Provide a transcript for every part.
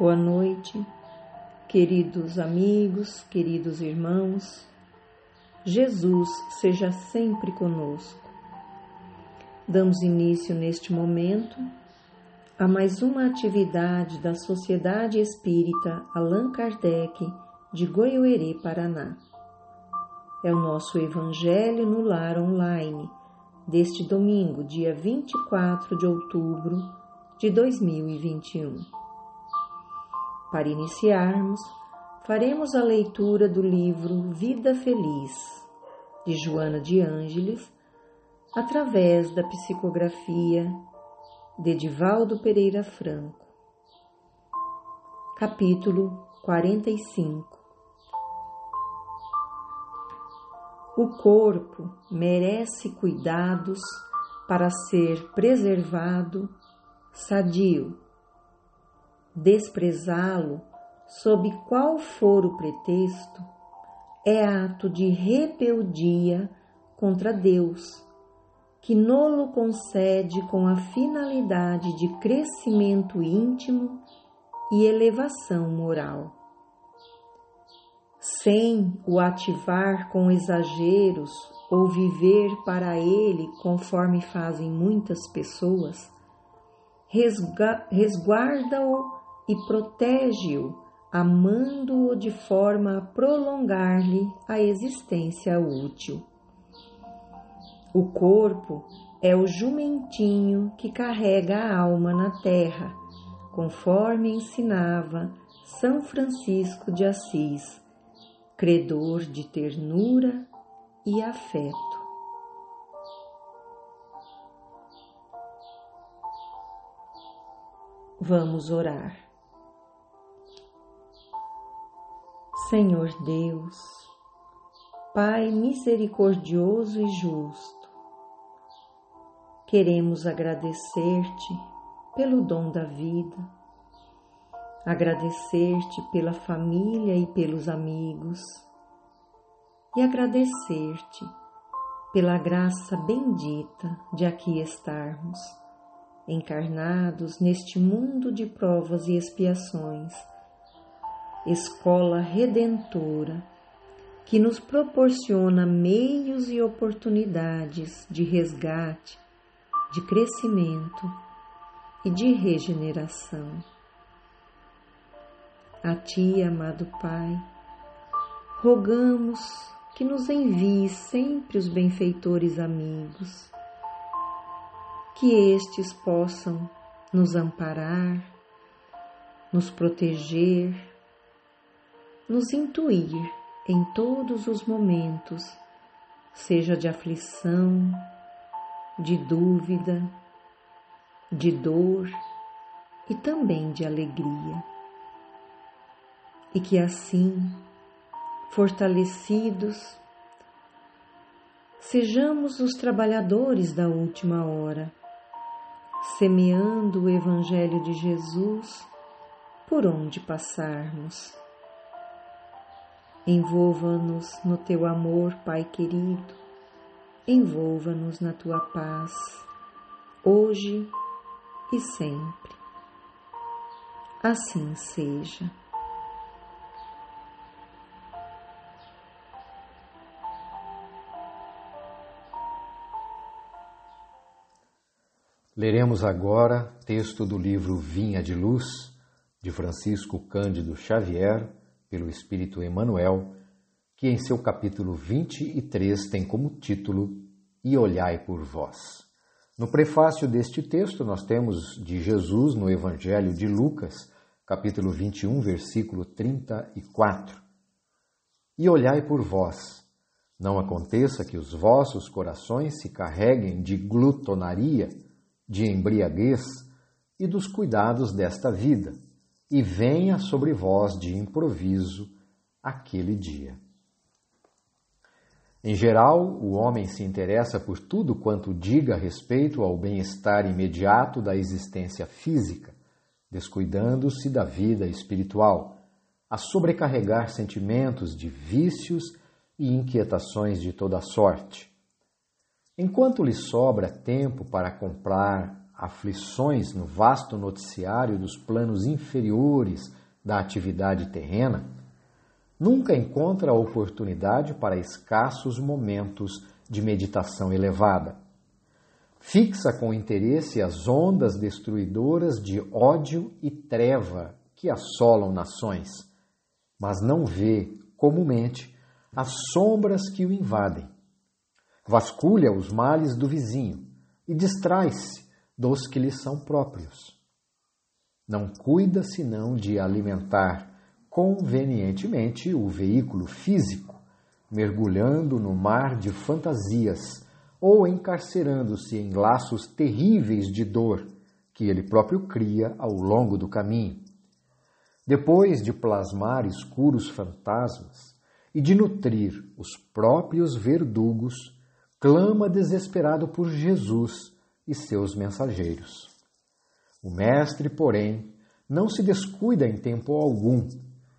Boa noite, queridos amigos, queridos irmãos. Jesus seja sempre conosco. Damos início neste momento a mais uma atividade da Sociedade Espírita Allan Kardec de Goiôerê, Paraná. É o nosso Evangelho no Lar Online deste domingo, dia 24 de outubro de 2021. Para iniciarmos, faremos a leitura do livro Vida Feliz, de Joana de Ângeles, através da psicografia de Edivaldo Pereira Franco. Capítulo 45 O corpo merece cuidados para ser preservado, sadio desprezá-lo, sob qual for o pretexto, é ato de rebeldia contra Deus, que nolo concede com a finalidade de crescimento íntimo e elevação moral. Sem o ativar com exageros ou viver para ele conforme fazem muitas pessoas, resguarda-o e protege-o, amando-o de forma a prolongar-lhe a existência útil. O corpo é o jumentinho que carrega a alma na terra, conforme ensinava São Francisco de Assis, credor de ternura e afeto. Vamos orar. Senhor Deus, Pai misericordioso e justo, queremos agradecer-te pelo dom da vida, agradecer-te pela família e pelos amigos, e agradecer-te pela graça bendita de aqui estarmos, encarnados neste mundo de provas e expiações escola redentora que nos proporciona meios e oportunidades de resgate, de crescimento e de regeneração. A Ti, amado Pai, rogamos que nos envie sempre os benfeitores amigos, que estes possam nos amparar, nos proteger, nos intuir em todos os momentos, seja de aflição, de dúvida, de dor e também de alegria. E que assim, fortalecidos, sejamos os trabalhadores da última hora, semeando o Evangelho de Jesus por onde passarmos. Envolva-nos no teu amor, Pai querido. Envolva-nos na tua paz, hoje e sempre. Assim seja. Leremos agora texto do livro Vinha de Luz, de Francisco Cândido Xavier pelo Espírito Emmanuel, que em seu capítulo 23 tem como título E olhai por vós. No prefácio deste texto, nós temos de Jesus no Evangelho de Lucas, capítulo 21, versículo 34. E olhai por vós, não aconteça que os vossos corações se carreguem de glutonaria, de embriaguez e dos cuidados desta vida e venha sobre vós de improviso aquele dia. Em geral, o homem se interessa por tudo quanto diga respeito ao bem-estar imediato da existência física, descuidando-se da vida espiritual, a sobrecarregar sentimentos de vícios e inquietações de toda sorte. Enquanto lhe sobra tempo para comprar aflições no vasto noticiário dos planos inferiores da atividade terrena, nunca encontra oportunidade para escassos momentos de meditação elevada. Fixa com interesse as ondas destruidoras de ódio e treva que assolam nações, mas não vê, comumente, as sombras que o invadem. Vasculha os males do vizinho e distrai-se dos que lhe são próprios. Não cuida senão de alimentar convenientemente o veículo físico, mergulhando no mar de fantasias ou encarcerando-se em laços terríveis de dor que ele próprio cria ao longo do caminho. Depois de plasmar escuros fantasmas e de nutrir os próprios verdugos, clama desesperado por Jesus e seus mensageiros. O Mestre, porém, não se descuida em tempo algum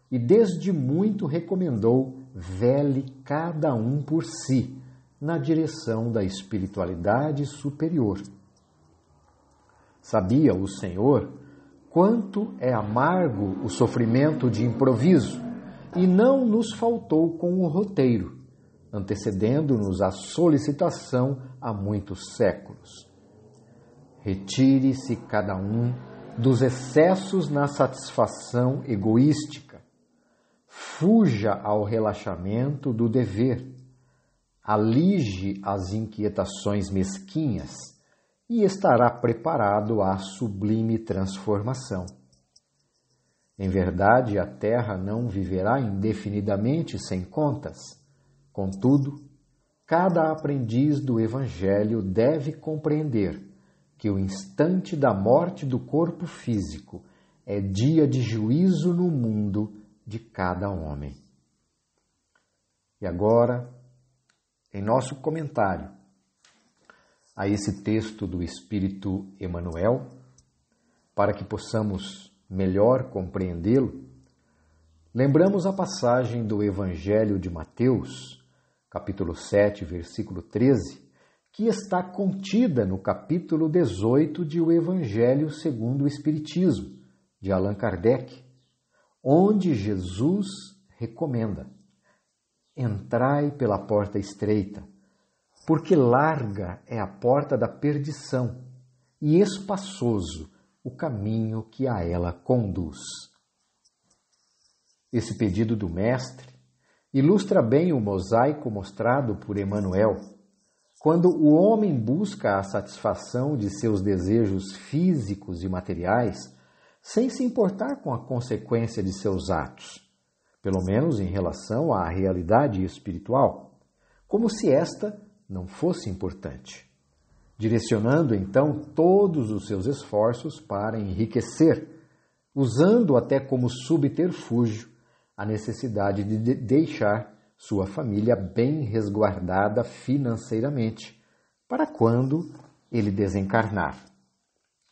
e desde muito recomendou vele cada um por si na direção da espiritualidade superior. Sabia o Senhor quanto é amargo o sofrimento de improviso e não nos faltou com o roteiro, antecedendo-nos a solicitação há muitos séculos. Retire-se cada um dos excessos na satisfação egoística fuja ao relaxamento do dever, alige as inquietações mesquinhas e estará preparado à sublime transformação. Em verdade, a terra não viverá indefinidamente sem contas. Contudo, cada aprendiz do Evangelho deve compreender que o instante da morte do corpo físico é dia de juízo no mundo de cada homem. E agora, em nosso comentário a esse texto do Espírito Emanuel, para que possamos melhor compreendê-lo, lembramos a passagem do Evangelho de Mateus, capítulo 7, versículo 13, que está contida no capítulo 18 de O Evangelho segundo o Espiritismo, de Allan Kardec, onde Jesus recomenda: entrai pela porta estreita, porque larga é a porta da perdição e espaçoso o caminho que a ela conduz. Esse pedido do Mestre ilustra bem o mosaico mostrado por Emmanuel, quando o homem busca a satisfação de seus desejos físicos e materiais sem se importar com a consequência de seus atos, pelo menos em relação à realidade espiritual, como se esta não fosse importante, direcionando então todos os seus esforços para enriquecer, usando até como subterfúgio a necessidade de deixar sua família bem resguardada financeiramente, para quando ele desencarnar.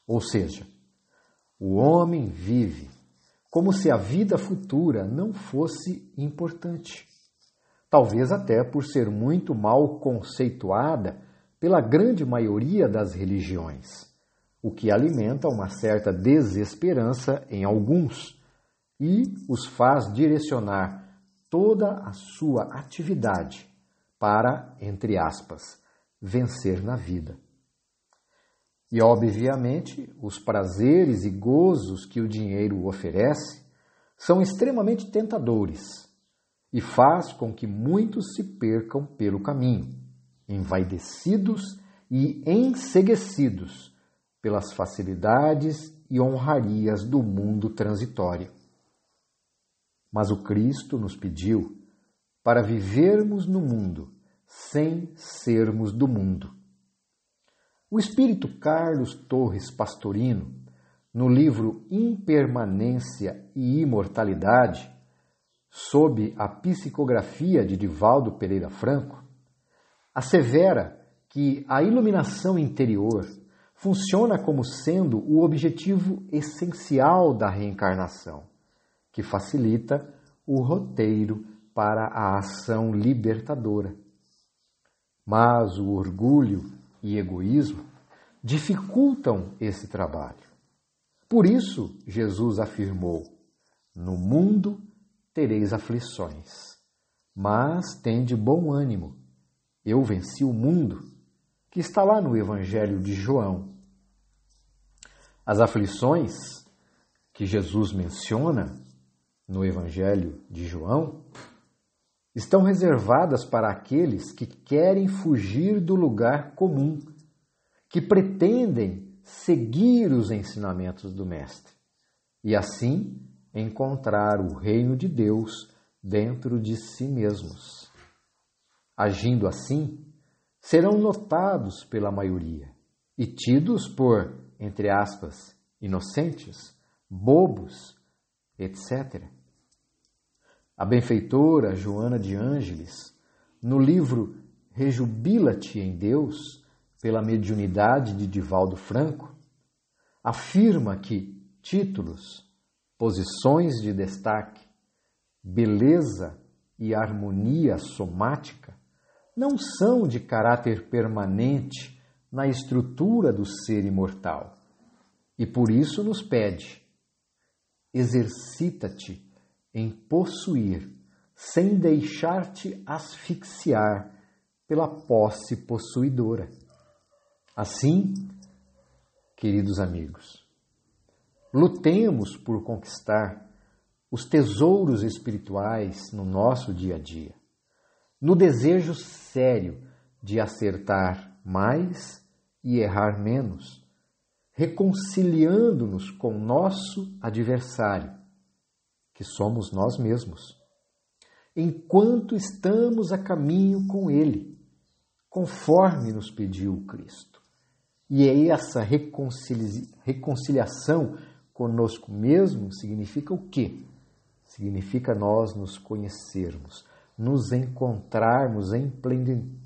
Ou seja, o homem vive como se a vida futura não fosse importante. Talvez até por ser muito mal conceituada pela grande maioria das religiões, o que alimenta uma certa desesperança em alguns e os faz direcionar toda a sua atividade para, entre aspas, vencer na vida. E, obviamente, os prazeres e gozos que o dinheiro oferece são extremamente tentadores e faz com que muitos se percam pelo caminho, envaidecidos e enseguecidos pelas facilidades e honrarias do mundo transitório. Mas o Cristo nos pediu para vivermos no mundo sem sermos do mundo. O espírito Carlos Torres Pastorino, no livro Impermanência e Imortalidade, sob a psicografia de Divaldo Pereira Franco, assevera que a iluminação interior funciona como sendo o objetivo essencial da reencarnação, que facilita o roteiro para a ação libertadora. Mas o orgulho e egoísmo dificultam esse trabalho. Por isso, Jesus afirmou: No mundo tereis aflições, mas tende bom ânimo. Eu venci o mundo, que está lá no Evangelho de João. As aflições que Jesus menciona no Evangelho de João estão reservadas para aqueles que querem fugir do lugar comum, que pretendem seguir os ensinamentos do Mestre e assim encontrar o reino de Deus dentro de si mesmos. Agindo assim, serão notados pela maioria e tidos por, entre aspas, inocentes, bobos, etc. A benfeitora Joana de Ângeles, no livro Rejubila-te em Deus, pela mediunidade de Divaldo Franco, afirma que títulos, posições de destaque, beleza e harmonia somática não são de caráter permanente na estrutura do ser imortal. E por isso nos pede: exercita-te em possuir, sem deixar-te asfixiar pela posse possuidora. Assim, queridos amigos, lutemos por conquistar os tesouros espirituais no nosso dia a dia, no desejo sério de acertar mais e errar menos, reconciliando-nos com nosso adversário que somos nós mesmos, enquanto estamos a caminho com Ele, conforme nos pediu Cristo. E é essa reconciliação conosco mesmo significa o quê? Significa nós nos conhecermos, nos encontrarmos em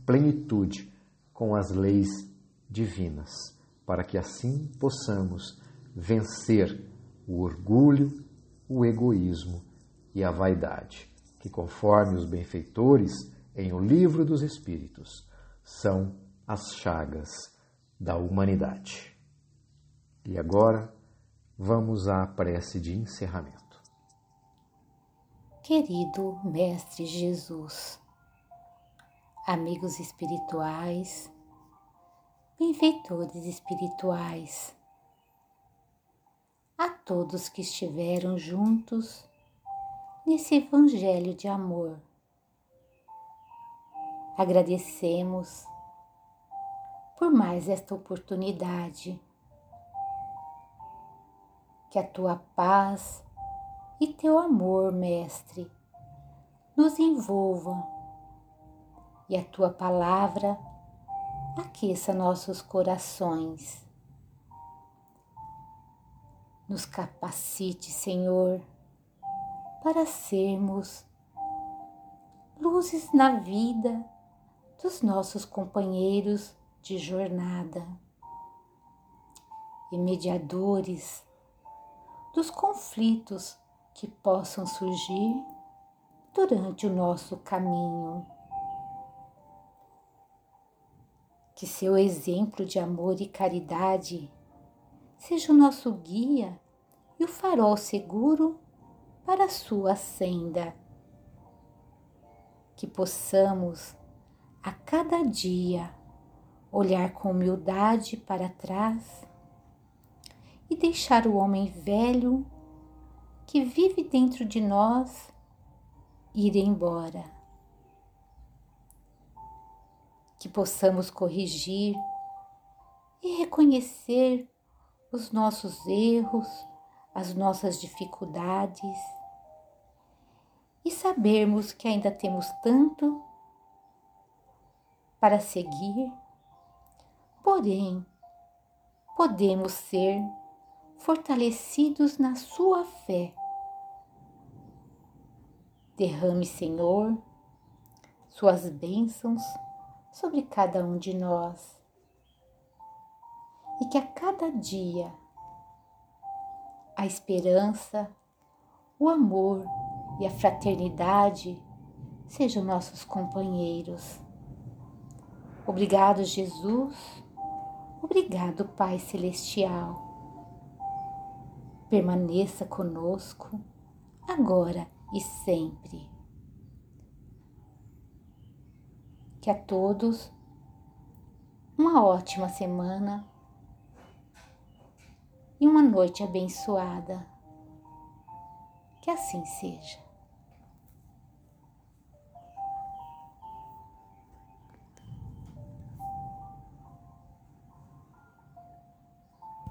plenitude com as leis divinas, para que assim possamos vencer o orgulho, o egoísmo e a vaidade, que, conforme os benfeitores em O Livro dos Espíritos, são as chagas da humanidade. E agora vamos à prece de encerramento. Querido Mestre Jesus, amigos espirituais, benfeitores espirituais, todos que estiveram juntos nesse Evangelho de amor. Agradecemos por mais esta oportunidade. Que a tua paz e teu amor, Mestre, nos envolvam e a tua palavra aqueça nossos corações nos capacite, Senhor, para sermos luzes na vida dos nossos companheiros de jornada e mediadores dos conflitos que possam surgir durante o nosso caminho. Que seu exemplo de amor e caridade seja o nosso guia e o farol seguro para a sua senda. Que possamos a cada dia olhar com humildade para trás e deixar o homem velho que vive dentro de nós ir embora. Que possamos corrigir e reconhecer os nossos erros, as nossas dificuldades e sabermos que ainda temos tanto para seguir, porém, podemos ser fortalecidos na Sua fé. Derrame, Senhor, Suas bênçãos sobre cada um de nós e que a cada dia a esperança, o amor e a fraternidade sejam nossos companheiros. Obrigado, Jesus. Obrigado, Pai Celestial. Permaneça conosco, agora e sempre. Que a todos uma ótima semana e uma noite abençoada. Que assim seja.